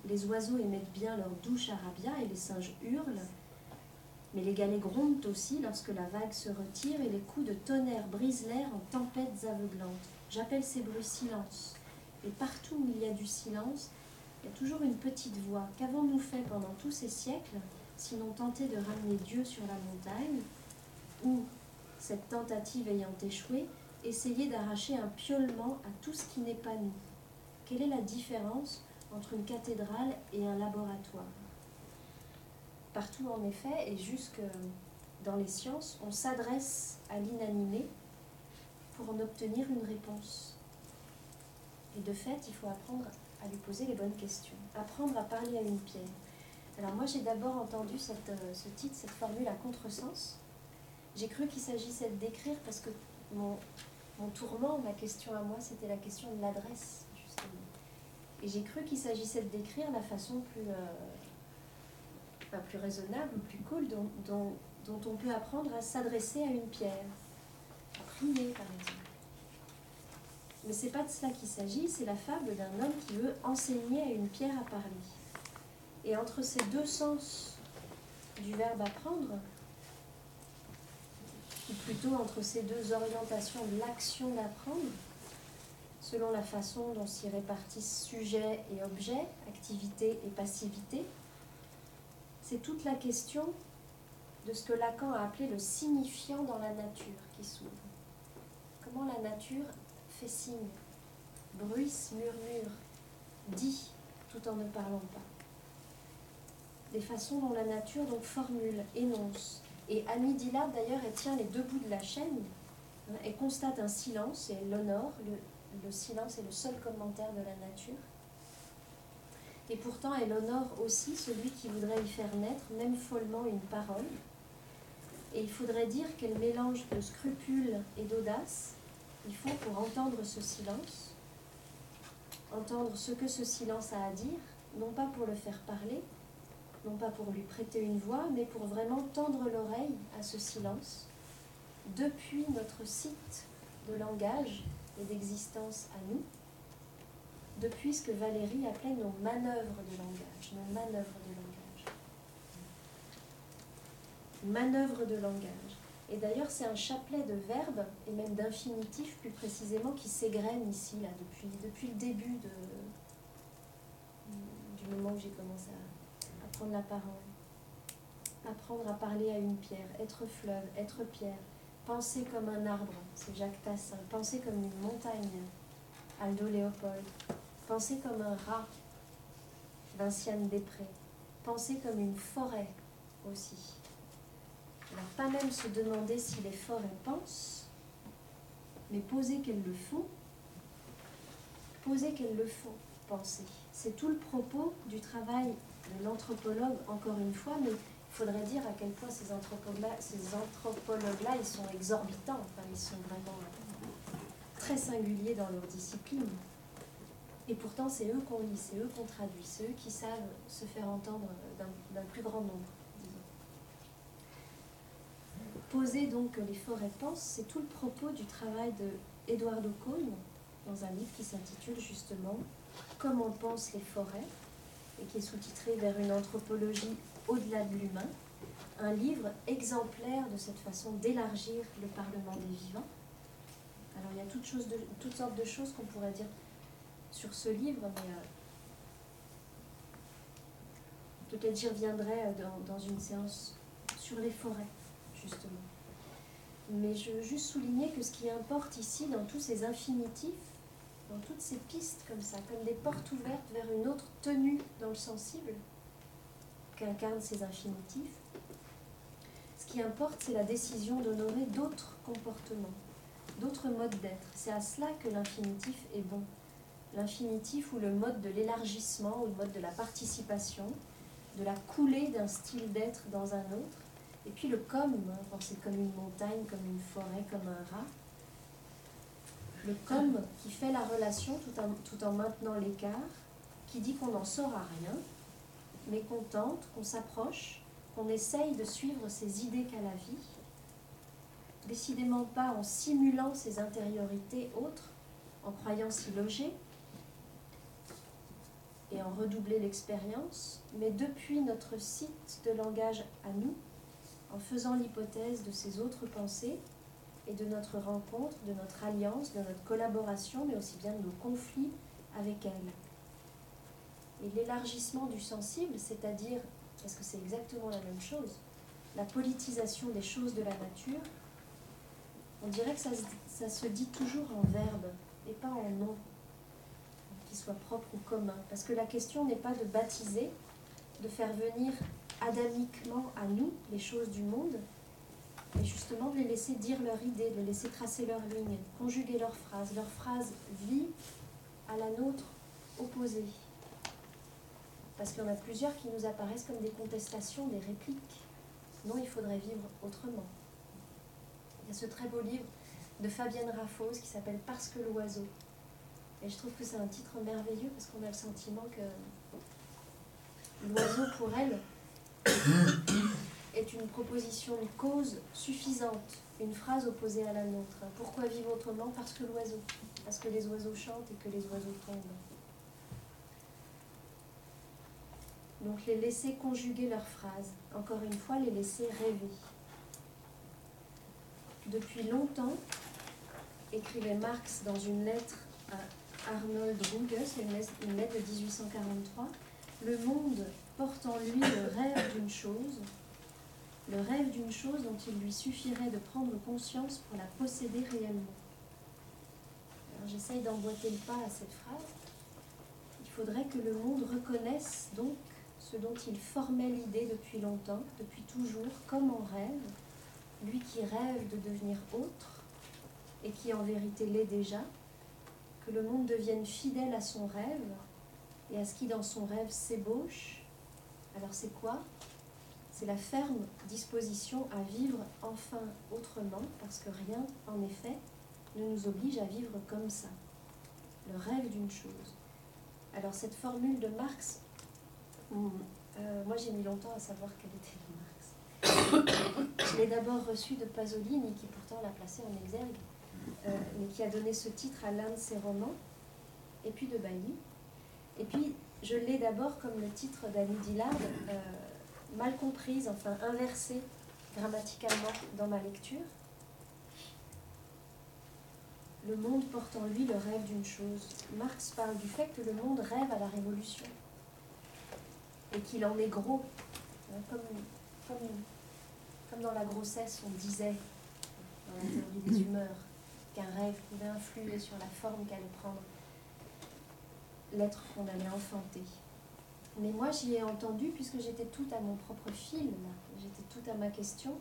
S1: Les oiseaux émettent bien leur douce arabia et les singes hurlent, mais les galets grondent aussi lorsque la vague se retire et les coups de tonnerre brisent l'air en tempêtes aveuglantes. J'appelle ces bruits silence. Et partout où il y a du silence, il y a toujours une petite voix. Qu'avons-nous fait pendant tous ces siècles, sinon tenter de ramener Dieu sur la montagne, ou, cette tentative ayant échoué, essayer d'arracher un piaulement à tout ce qui n'est pas nous? Quelle est la différence entre une cathédrale et un laboratoire Partout, en effet, et jusque dans les sciences, on s'adresse à l'inanimé pour en obtenir une réponse. Et de fait, il faut apprendre à lui poser les bonnes questions, apprendre à parler à une pierre. Alors moi, j'ai d'abord entendu euh, ce titre, cette formule à contresens. J'ai cru qu'il s'agissait décrire parce que mon tourment, ma question à moi, c'était la question de l'adresse, justement. Et j'ai cru qu'il s'agissait de décrire la façon plus, euh, plus raisonnable, plus cool, dont, dont, on peut apprendre à s'adresser à une pierre, à prier, par exemple. Mais c'est pas de cela qu'il s'agit, c'est la fable d'un homme qui veut enseigner à une pierre à parler. Et entre ces deux sens du verbe apprendre, ou plutôt entre ces deux orientations de l'action d'apprendre, selon la façon dont s'y répartissent sujet et objet, activité et passivité, c'est toute la question de ce que Lacan a appelé le signifiant dans la nature qui s'ouvre. Comment la nature fait signe, bruisse, murmure, dit tout en ne parlant pas. Des façons dont la nature donc formule, énonce. Et Annie d'ailleurs, elle tient les deux bouts de la chaîne. Elle constate un silence et elle l'honore. Le, le silence est le seul commentaire de la nature. Et pourtant, elle honore aussi celui qui voudrait y faire naître, même follement, une parole. Et il faudrait dire qu'elle mélange de scrupule et d'audace, il faut pour entendre ce silence, entendre ce que ce silence a à dire, non pas pour le faire parler, non pas pour lui prêter une voix, mais pour vraiment tendre l'oreille à ce silence, depuis notre site de langage et d'existence à nous, depuis ce que Valérie appelait nos manœuvres de langage, nos manœuvres de langage. Manœuvres de langage. Et d'ailleurs, c'est un chapelet de verbes, et même d'infinitifs plus précisément, qui s'égrène ici, là, depuis, le début du moment où j'ai commencé à, à, prendre la parole. Apprendre à parler à une pierre, être fleuve, être pierre, penser comme un arbre, c'est Jacques Tassin, penser comme une montagne, Aldo Léopold, penser comme un rat, Vinciane Després, penser comme une forêt aussi. Alors, pas même se demander si les forêts pensent, mais poser qu'elles le font, poser qu'elles le font penser. C'est tout le propos du travail de l'anthropologue, encore une fois, mais faudrait dire à quel point ces anthropologues-là, ces anthropologues-là, ils sont exorbitants, enfin, ils sont vraiment très singuliers dans leur discipline. Et pourtant, c'est eux qu'on lit, c'est eux qu'on traduit, c'est eux qui savent se faire entendre d'un plus grand nombre. Poser donc les forêts pensent, c'est tout le propos du travail de Eduardo dans un livre qui s'intitule justement Comment pensent les forêts et qui est sous-titré Vers une anthropologie au-delà de l'humain, un livre exemplaire de cette façon d'élargir le Parlement des vivants. Alors il y a toutes, choses toutes sortes de choses qu'on pourrait dire sur ce livre, mais euh, peut-être j'y reviendrai dans, dans une séance sur les forêts justement. Mais je veux juste souligner que ce qui importe ici, dans tous ces infinitifs, dans toutes ces pistes comme ça, comme des portes ouvertes vers une autre tenue dans le sensible qu'incarnent ces infinitifs, ce qui importe, c'est la décision d'honorer d'autres comportements, d'autres modes d'être. C'est à cela que l'infinitif est bon. l'infinitif ou le mode de l'élargissement ou le mode de la participation, de la coulée d'un style d'être dans un autre. Et puis le comme, hein, pensez comme une montagne, comme une forêt, comme un rat. Le comme qui fait la relation tout en, tout en maintenant l'écart, qui dit qu'on n'en saura rien, mais qu'on tente, qu'on s'approche, qu'on essaye de suivre ses idées qu'a la vie, décidément pas en simulant ses intériorités autres, en croyant s'y loger, et en redoubler l'expérience, mais depuis notre site de langage à nous, en faisant l'hypothèse de ces autres pensées et de notre rencontre, de notre alliance, de notre collaboration, mais aussi bien de nos conflits avec elles. Et l'élargissement du sensible, c'est-à-dire, parce que c'est exactement la même chose, la politisation des choses de la nature, on dirait que ça, se dit toujours en verbe et pas en nom qui soit propre ou commun. Parce que la question n'est pas de baptiser, de faire venir adamiquement à nous les choses du monde, mais justement de les laisser dire leur idée, de les laisser tracer leur ligne, conjuguer leurs phrases. Leur phrase vit à la nôtre opposée. Parce qu'il y en a plusieurs qui nous apparaissent comme des contestations, des répliques. Non, il faudrait vivre autrement. Il y a ce très beau livre de Fabienne Raffos qui s'appelle Parce que l'oiseau. Et je trouve que c'est un titre merveilleux parce qu'on a le sentiment que l'oiseau pour elle est une proposition, une cause suffisante, une phrase opposée à la nôtre. Pourquoi vivre autrement? Parce que l'oiseau, parce que les oiseaux chantent et que les oiseaux tombent. Donc les laisser conjuguer leurs phrases, encore une fois les laisser rêver. Depuis longtemps, écrivait Marx dans une lettre à Arnold Runges, une lettre de 1843, le monde porte en lui le rêve d'une chose, le rêve d'une chose dont il lui suffirait de prendre conscience pour la posséder réellement. J'essaye d'emboîter le pas à cette phrase. Il faudrait que le monde reconnaisse donc ce dont il formait l'idée depuis longtemps, depuis toujours, comme en rêve, lui qui rêve de devenir autre, et qui en vérité l'est déjà, que le monde devienne fidèle à son rêve et à ce qui dans son rêve s'ébauche. Alors c'est quoi? C'est la ferme disposition à vivre enfin autrement, parce que rien, en effet, ne nous oblige à vivre comme ça. Le rêve d'une chose. Alors cette formule de Marx, euh, moi j'ai mis longtemps à savoir quelle était de Marx. Je l'ai d'abord reçue de Pasolini, qui pourtant l'a placé en exergue euh, mais qui a donné ce titre à l'un de ses romans, et puis de Bailly. Et puis, je l'ai d'abord comme le titre d'Annie Dillard, euh, mal comprise, enfin inversée grammaticalement dans ma lecture. Le monde porte en lui le rêve d'une chose. Marx parle du fait que le monde rêve à la révolution et qu'il en est gros, hein, comme, comme, comme dans la grossesse on disait dans la théorie des humeurs qu'un rêve pouvait influer sur la forme qu'allait prendre l'être qu'on allait enfanter. Mais moi, j'y ai entendu, puisque j'étais tout à mon propre film, j'étais tout à ma question,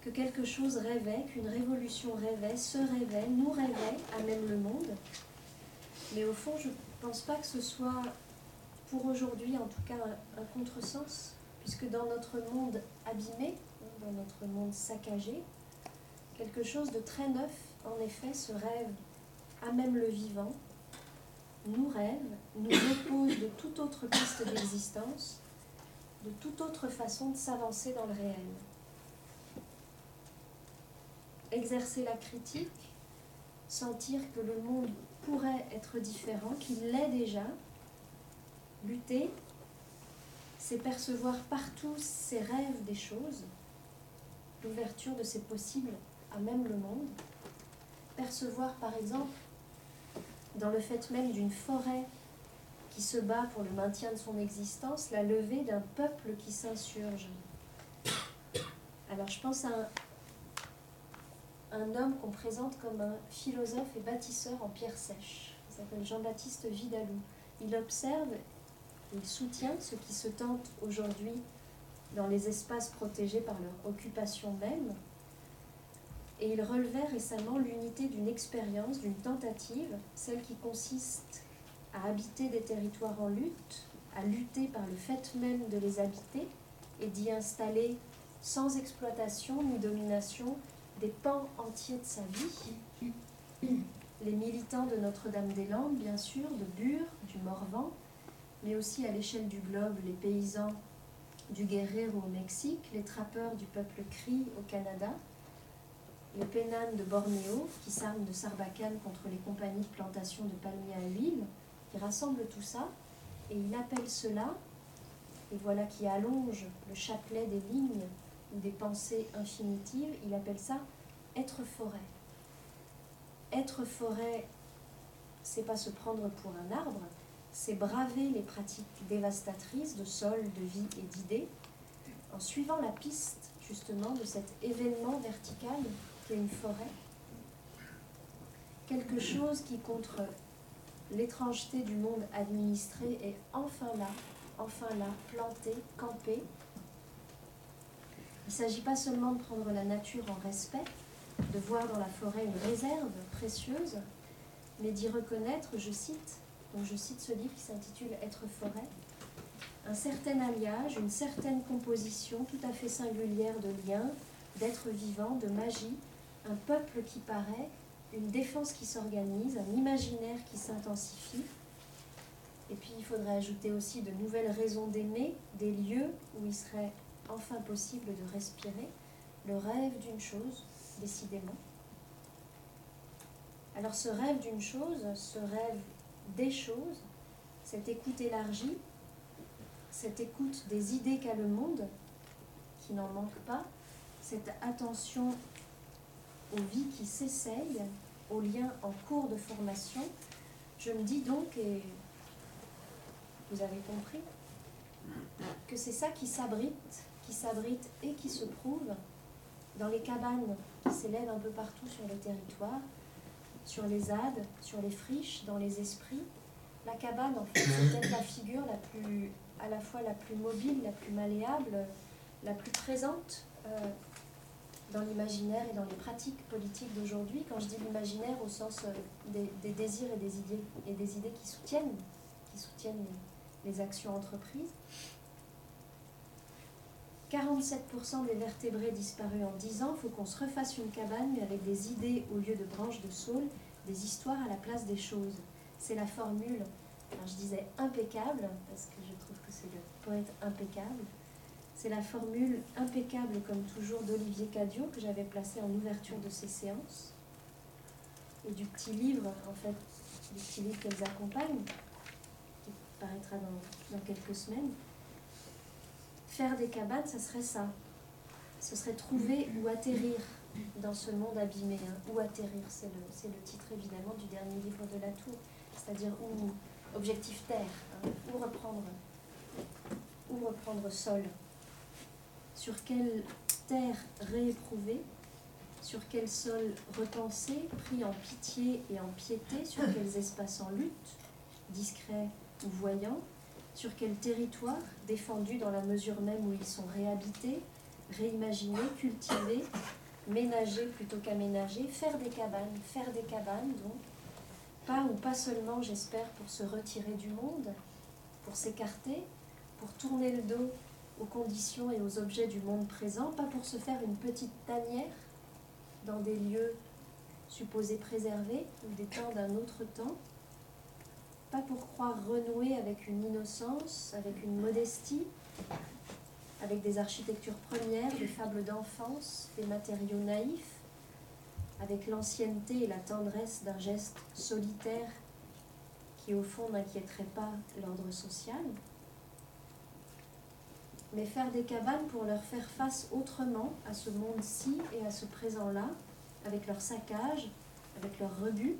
S1: que quelque chose rêvait, qu'une révolution rêvait, se rêvait, nous rêvait, à même le monde. Mais au fond, je ne pense pas que ce soit, pour aujourd'hui en tout cas, un, contresens, puisque dans notre monde abîmé, dans notre monde saccagé, Quelque chose de très neuf, en effet, se rêve à même le vivant, nous rêve, nous oppose de toute autre piste d'existence, de toute autre façon de s'avancer dans le réel. Exercer la critique, sentir que le monde pourrait être différent, qu'il l'est déjà, lutter, c'est percevoir partout ces rêves des choses, l'ouverture de ces possibles à même le monde. Percevoir par exemple dans le fait même d'une forêt qui se bat pour le maintien de son existence, la levée d'un peuple qui s'insurge. Alors je pense à un, un homme qu'on présente comme un philosophe et bâtisseur en pierre sèche. Il s'appelle Jean-Baptiste Vidalou. Il observe, il soutient ceux qui se tentent aujourd'hui dans les espaces protégés par leur occupation même, Et il relevait récemment l'unité d'une expérience, d'une tentative, celle qui consiste à habiter des territoires en lutte, à lutter par le fait même de les habiter et d'y installer sans exploitation ni domination des pans entiers de sa vie. Les militants de Notre-Dame-des-Landes, bien sûr, de Bure, du Morvan, mais aussi à l'échelle du globe, les paysans du Guerrero au Mexique, les trappeurs du peuple Cri au Canada, les pénanes de Bornéo qui s'arment de sarbacane contre les compagnies de plantation de palmiers à huile, qui rassemblent tout ça, et il appelle cela, et voilà qui allonge le chapelet des lignes ou des pensées infinitives, il appelle ça être forêt. Être forêt, c'est pas se prendre pour un arbre, c'est braver les pratiques dévastatrices de sol, de vie et d'idées, en suivant la piste justement de cet événement vertical qu'est une forêt. Quelque chose qui, contre l'étrangeté du monde administré, est enfin là, enfin là, planté, campé. Il ne s'agit pas seulement de prendre la nature en respect, de voir dans la forêt une réserve précieuse, mais d'y reconnaître, je cite, je cite ce livre qui s'intitule Être forêt, un certain alliage, une certaine composition tout à fait singulière de liens, d'êtres vivants, de magie, un peuple qui paraît, une défense qui s'organise, un imaginaire qui s'intensifie. Et puis il faudrait ajouter aussi de nouvelles raisons d'aimer, des lieux où il serait enfin possible de respirer, le rêve d'une chose, décidément. Alors ce rêve d'une chose, ce rêve des choses, cette écoute élargie, cette écoute des idées qu'a le monde, qui n'en manque pas, cette attention aux vies qui s'essayent, aux liens en cours de formation, je me dis donc, et vous avez compris, que c'est ça qui s'abrite, qui s'abrite et qui se prouve dans les cabanes qui s'élèvent un peu partout sur le territoire, sur les ades, sur les friches, dans les esprits. La cabane, en fait, c'est peut-être la figure la plus, à la fois la plus mobile, la plus malléable, la plus présente euh, dans l'imaginaire et dans les pratiques politiques d'aujourd'hui. Quand je dis l'imaginaire au sens euh, des, désirs et des idées, et des idées qui soutiennent les actions entreprises. 47% des vertébrés disparus en 10 ans, faut qu'on se refasse une cabane, mais avec des idées au lieu de branches de saule, des histoires à la place des choses. C'est la formule, je disais impeccable, parce que je trouve que c'est le poète impeccable. C'est la formule impeccable, comme toujours, d'Olivier Cadio, que j'avais placé en ouverture de ces séances. Et du petit livre, en fait, du petit livre qu'elles accompagnent, qui paraîtra dans quelques semaines faire des cabanes, ça serait ça. Ce serait trouver où atterrir dans ce monde abîmé. Hein. Où atterrir, c'est le, le, titre évidemment du dernier livre de la tour. C'est-à-dire où, objectif terre, hein. où reprendre, où reprendre sol. Sur quelle terre rééprouvée, sur quel sol repensé, pris en pitié et en piété, sur quels espaces en lutte, discrets ou voyants, sur quel territoire, défendu dans la mesure même où ils sont réhabités, réimaginés, cultivés, ménagés plutôt qu'aménagés, faire des cabanes, faire des cabanes donc, pas ou pas seulement, j'espère, pour se retirer du monde, pour s'écarter, pour tourner le dos aux conditions et aux objets du monde présent, pas pour se faire une petite tanière dans des lieux supposés préservés ou des temps d'un autre temps, pas pour croire renouer avec une innocence, avec une modestie, avec des architectures premières, des fables d'enfance, des matériaux naïfs, avec l'ancienneté et la tendresse d'un geste solitaire qui au fond n'inquiéterait pas l'ordre social, mais faire des cabanes pour leur faire face autrement à ce monde-ci et à ce présent-là, avec leur saccage, avec leur rebut,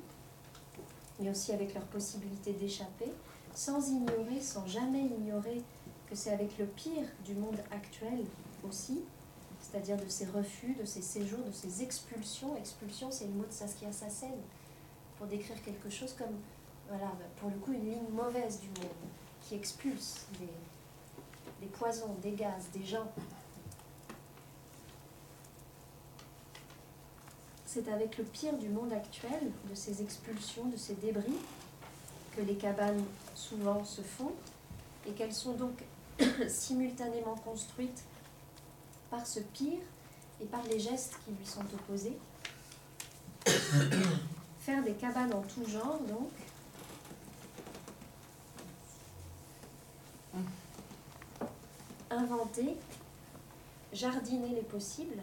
S1: mais aussi avec leur possibilité d'échapper, sans ignorer, sans jamais ignorer que c'est avec le pire du monde actuel aussi, c'est-à-dire de ces refus, de ces séjours, de ces expulsions. Expulsion, c'est le mot de Saskia Sassen, pour décrire quelque chose comme, voilà, pour le coup, une ligne mauvaise du monde, qui expulse des, des poisons, des gaz, des gens. C'est avec le pire du monde actuel, de ces expulsions, de ces débris, que les cabanes souvent se font, et qu'elles sont donc simultanément construites par ce pire et par les gestes qui lui sont opposés. Faire des cabanes en tout genre, donc. Inventer, jardiner les possibles,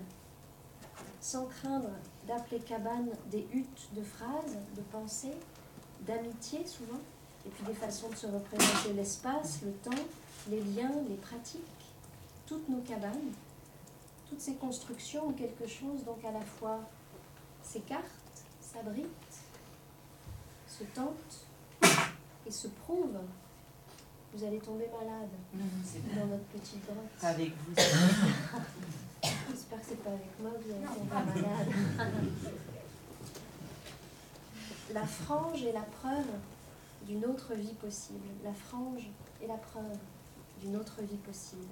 S1: sans craindre d'appeler cabane des huttes de phrases, de pensées, d'amitié souvent, et puis des façons de se représenter l'espace, le temps, les liens, les pratiques, toutes nos cabanes, toutes ces constructions ont quelque chose donc à la fois s'écartent, s'abritent, se tentent et se prouvent. Vous allez tomber malade dans notre petite grotte.
S2: Avec vous.
S1: J'espère que c'est pas avec moi que vous allez tomber malade. La frange est la preuve d'une autre vie possible. La frange est la preuve d'une autre vie possible.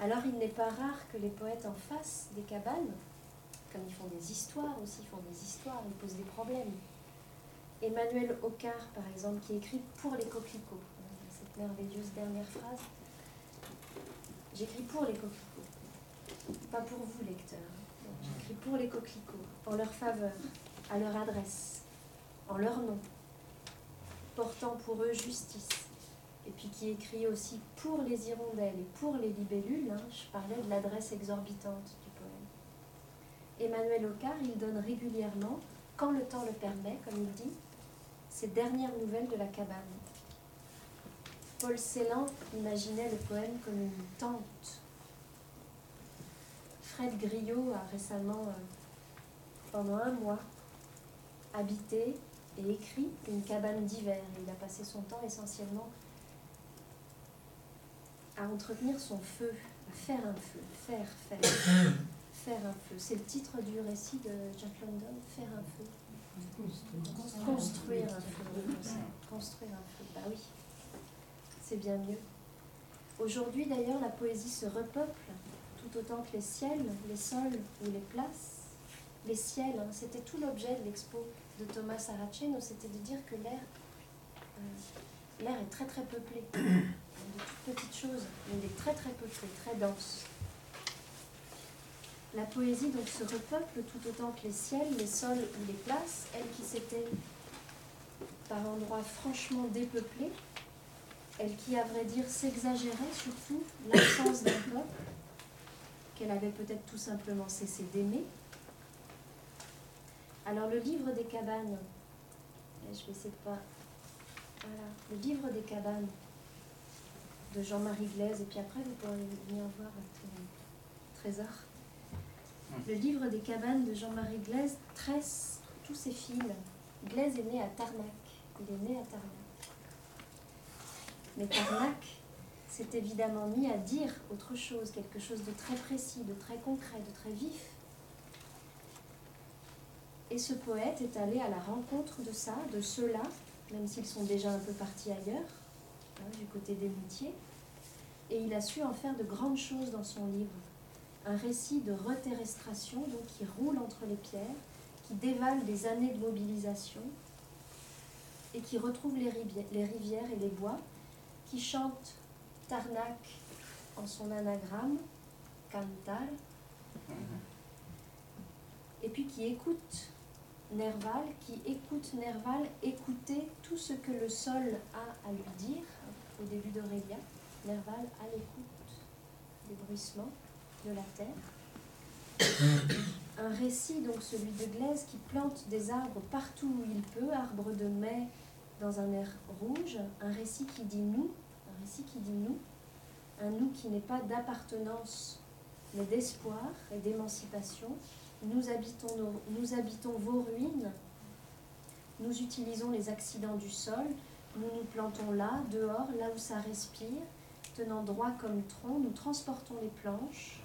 S1: Alors il n'est pas rare que les poètes en fassent des cabanes, comme ils font des histoires aussi, ils font des histoires, ils posent des problèmes. Emmanuel Ocard, par exemple, qui écrit pour les coquelicots, cette merveilleuse dernière phrase. J'écris pour les coquelicots, pas pour vous, lecteurs. J'écris pour les coquelicots, en leur faveur, à leur adresse, en leur nom, portant pour eux justice, et puis qui écrit aussi pour les hirondelles et pour les libellules. Hein, je parlais de l'adresse exorbitante du poème. Emmanuel Ocard, il donne régulièrement, quand le temps le permet, comme il dit, ses dernières nouvelles de la cabane. Paul Celan imaginait le poème comme une tente. Fred Griot a récemment, euh, pendant un mois, habité et écrit une cabane d'hiver. Il a passé son temps essentiellement à entretenir son feu, à faire un feu, faire, faire, faire un feu. C'est le titre du récit de Jack London, faire un feu. Construire un feu. Construire un feu, bah oui, c'est bien mieux. Aujourd'hui d'ailleurs, la poésie se repeuple tout autant que les ciels, les sols ou les places. Les ciels, hein, c'était tout l'objet de l'expo de Thomas Saraceno, c'était de dire que l'air euh, l'air est très très peuplé de toutes petites choses, mais il est très très peuplé, très dense. La poésie donc se repeuple tout autant que les ciels, les sols ou les places, elle qui s'était par endroits franchement dépeuplée, elle qui, à vrai dire, s'exagérait surtout l'absence d'un peuple, qu'elle avait peut-être tout simplement cessé d'aimer. Alors le livre des cabanes, je vais essayer de pas... Voilà, le livre des cabanes, de Jean-Marie Glaise, et puis après vous pourrez venir voir votre trésor. Le livre des cabanes de Jean-Marie Glaise tresse tous ses fils. Glaise est né à Tarnac. Il est né à Tarnac. Mais Tarnac s'est évidemment mis à dire autre chose, quelque chose de très précis, de très concret, de très vif. Et ce poète est allé à la rencontre de ça, de ceux-là, même s'ils sont déjà un peu partis ailleurs, Hein, du côté des moutiers, et il a su en faire de grandes choses dans son livre. Un récit de reterrestration, donc qui roule entre les pierres, qui dévale des années de mobilisation, et qui retrouve les rivières et les bois, qui chante Tarnac en son anagramme, Cantal, et puis qui écoute Nerval, qui écoute Nerval écouter tout ce que le sol a à lui dire, au début d'Aurélia, Nerval à l'écoute des bruissements de la terre. Un récit, donc celui de Glaise, qui plante des arbres partout où il peut, arbres de mai dans un air rouge, un récit qui dit nous, un récit qui dit nous, un nous qui n'est pas d'appartenance, mais d'espoir et d'émancipation. Nous habitons, vos ruines, nous utilisons les accidents du sol, nous nous plantons là, dehors, là où ça respire, tenant droit comme tronc, nous transportons les planches,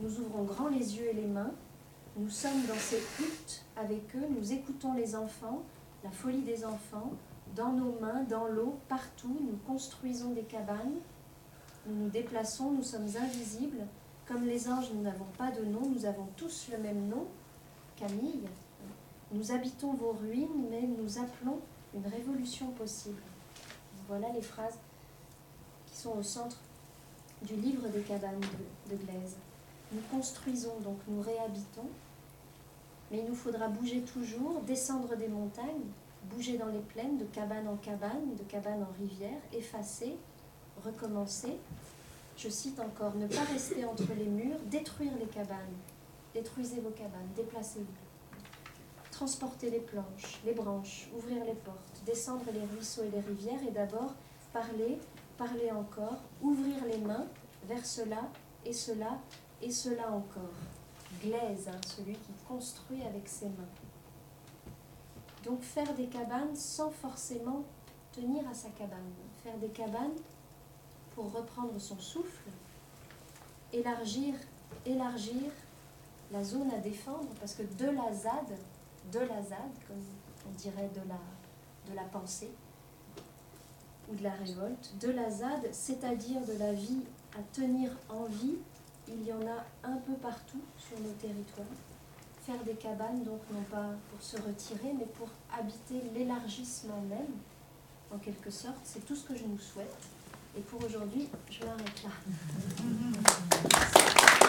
S1: nous ouvrons grand les yeux et les mains, nous sommes dans ces huttes avec eux, nous écoutons les enfants, la folie des enfants, dans nos mains, dans l'eau, partout, nous construisons des cabanes, nous nous déplaçons, nous sommes invisibles, comme les anges, nous n'avons pas de nom, nous avons tous le même nom, Camille. Nous habitons vos ruines, mais nous appelons une révolution possible. Voilà les phrases qui sont au centre du livre des cabanes de, de Glaise. Nous construisons, donc nous réhabitons, mais il nous faudra bouger toujours, descendre des montagnes, bouger dans les plaines, de cabane en cabane, de cabane en rivière, effacer, recommencer. Je cite encore, ne pas rester entre les murs, détruire les cabanes, détruisez vos cabanes, déplacez-vous. Transporter les planches, les branches, ouvrir les portes, descendre les ruisseaux et les rivières et d'abord parler, parler encore, ouvrir les mains vers cela et cela et cela encore. Glaise, hein, celui qui construit avec ses mains. Donc faire des cabanes sans forcément tenir à sa cabane. Faire des cabanes pour reprendre son souffle, élargir, élargir la zone à défendre, parce que de la ZAD, de la ZAD, comme on dirait de la, de la pensée, ou de la révolte, de la ZAD, c'est-à-dire de la vie à tenir en vie, il y en a un peu partout sur nos territoires. Faire des cabanes, donc non pas pour se retirer, mais pour habiter l'élargissement même, en quelque sorte. C'est tout ce que je nous souhaite. Et pour aujourd'hui, je m'arrête là.